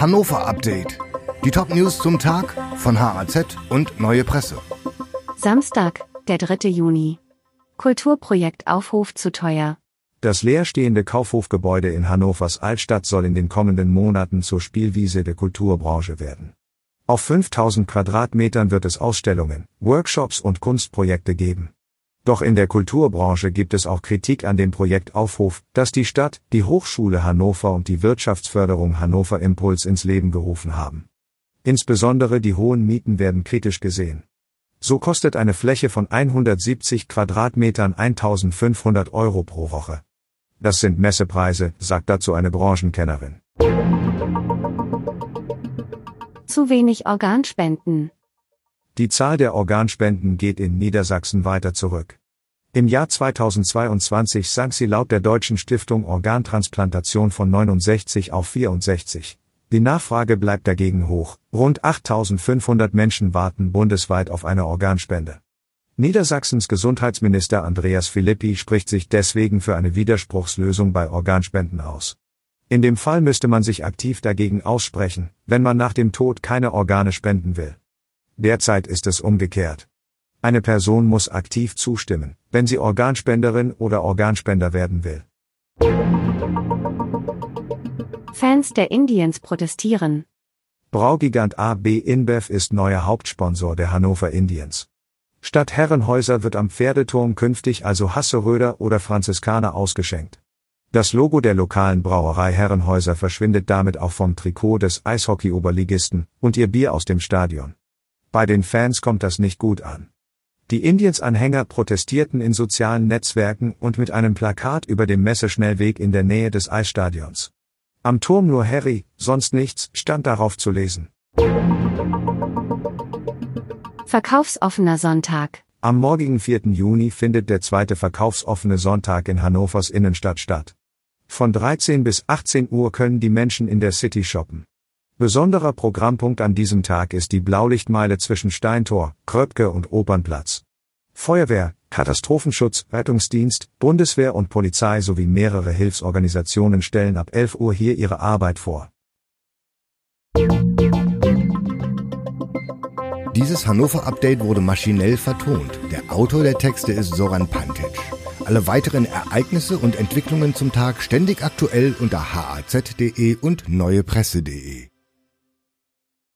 Hannover Update. Die Top-News zum Tag von HAZ und Neue Presse. Samstag, der 3. Juni. Kulturprojekt Aufhof zu teuer. Das leerstehende Kaufhofgebäude in Hannovers Altstadt soll in den kommenden Monaten zur Spielwiese der Kulturbranche werden. Auf 5000 Quadratmetern wird es Ausstellungen, Workshops und Kunstprojekte geben. Doch in der Kulturbranche gibt es auch Kritik an dem Projekt Aufhof, das die Stadt, die Hochschule Hannover und die Wirtschaftsförderung Hannover Impuls ins Leben gerufen haben. Insbesondere die hohen Mieten werden kritisch gesehen. So kostet eine Fläche von 170 Quadratmetern 1500 Euro pro Woche. Das sind Messepreise, sagt dazu eine Branchenkennerin. Zu wenig Organspenden. Die Zahl der Organspenden geht in Niedersachsen weiter zurück. Im Jahr 2022 sank sie laut der Deutschen Stiftung Organtransplantation von 69 auf 64. Die Nachfrage bleibt dagegen hoch. Rund 8500 Menschen warten bundesweit auf eine Organspende. Niedersachsens Gesundheitsminister Andreas Philippi spricht sich deswegen für eine Widerspruchslösung bei Organspenden aus. In dem Fall müsste man sich aktiv dagegen aussprechen, wenn man nach dem Tod keine Organe spenden will. Derzeit ist es umgekehrt. Eine Person muss aktiv zustimmen, wenn sie Organspenderin oder Organspender werden will. Fans der Indians protestieren. Braugigant AB InBev ist neuer Hauptsponsor der Hannover Indians. Statt Herrenhäuser wird am Pferdeturm künftig also Hasseröder oder Franziskaner ausgeschenkt. Das Logo der lokalen Brauerei Herrenhäuser verschwindet damit auch vom Trikot des Eishockey-Oberligisten und ihr Bier aus dem Stadion. Bei den Fans kommt das nicht gut an. Die Indians-Anhänger protestierten in sozialen Netzwerken und mit einem Plakat über dem Messeschnellweg in der Nähe des Eisstadions. Am Turm nur Harry, sonst nichts, stand darauf zu lesen. Verkaufsoffener Sonntag. Am morgigen 4. Juni findet der zweite verkaufsoffene Sonntag in Hannovers Innenstadt statt. Von 13 bis 18 Uhr können die Menschen in der City shoppen. Besonderer Programmpunkt an diesem Tag ist die Blaulichtmeile zwischen Steintor, Kröpke und Opernplatz. Feuerwehr, Katastrophenschutz, Rettungsdienst, Bundeswehr und Polizei sowie mehrere Hilfsorganisationen stellen ab 11 Uhr hier ihre Arbeit vor. Dieses Hannover-Update wurde maschinell vertont. Der Autor der Texte ist Soran Pantic. Alle weiteren Ereignisse und Entwicklungen zum Tag ständig aktuell unter haz.de und neuepresse.de.